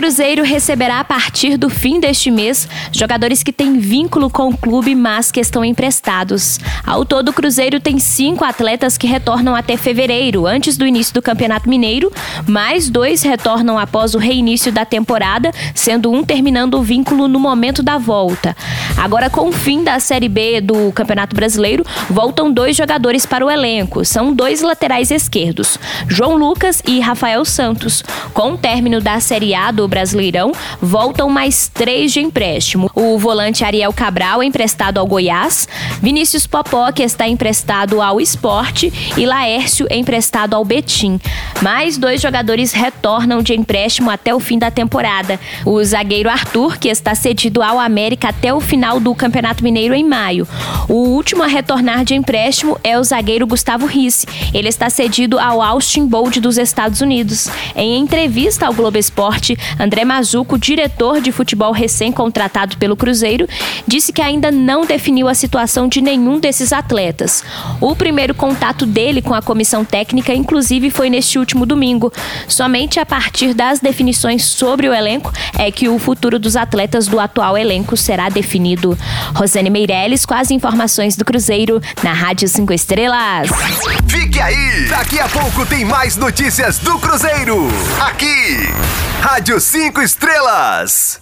Cruzeiro receberá a partir do fim deste mês jogadores que têm vínculo com o clube, mas que estão emprestados. Ao todo, o Cruzeiro tem cinco atletas que retornam até fevereiro, antes do início do Campeonato Mineiro, mais dois retornam após o reinício da temporada, sendo um terminando o vínculo no momento da volta. Agora, com o fim da Série B do Campeonato Brasileiro, voltam dois jogadores para o elenco. São dois laterais esquerdos, João Lucas e Rafael Santos. Com o término da Série A do Brasileirão, voltam mais três de empréstimo. O volante Ariel Cabral, emprestado ao Goiás, Vinícius Popó, que está emprestado ao Esporte, e Laércio, emprestado ao Betim. Mais dois jogadores retornam de empréstimo até o fim da temporada. O zagueiro Arthur, que está cedido ao América até o final do Campeonato Mineiro em maio. O último a retornar de empréstimo é o zagueiro Gustavo Risse, ele está cedido ao Austin Bold dos Estados Unidos. Em entrevista ao Globo Esporte, André Mazuco, diretor de futebol recém-contratado pelo Cruzeiro, disse que ainda não definiu a situação de nenhum desses atletas. O primeiro contato dele com a comissão técnica, inclusive, foi neste último domingo. Somente a partir das definições sobre o elenco é que o futuro dos atletas do atual elenco será definido. Rosane Meirelles com as informações do Cruzeiro na Rádio 5 Estrelas. Fique aí! Daqui a pouco tem mais notícias do Cruzeiro. Aqui, Rádio 5 Estrelas.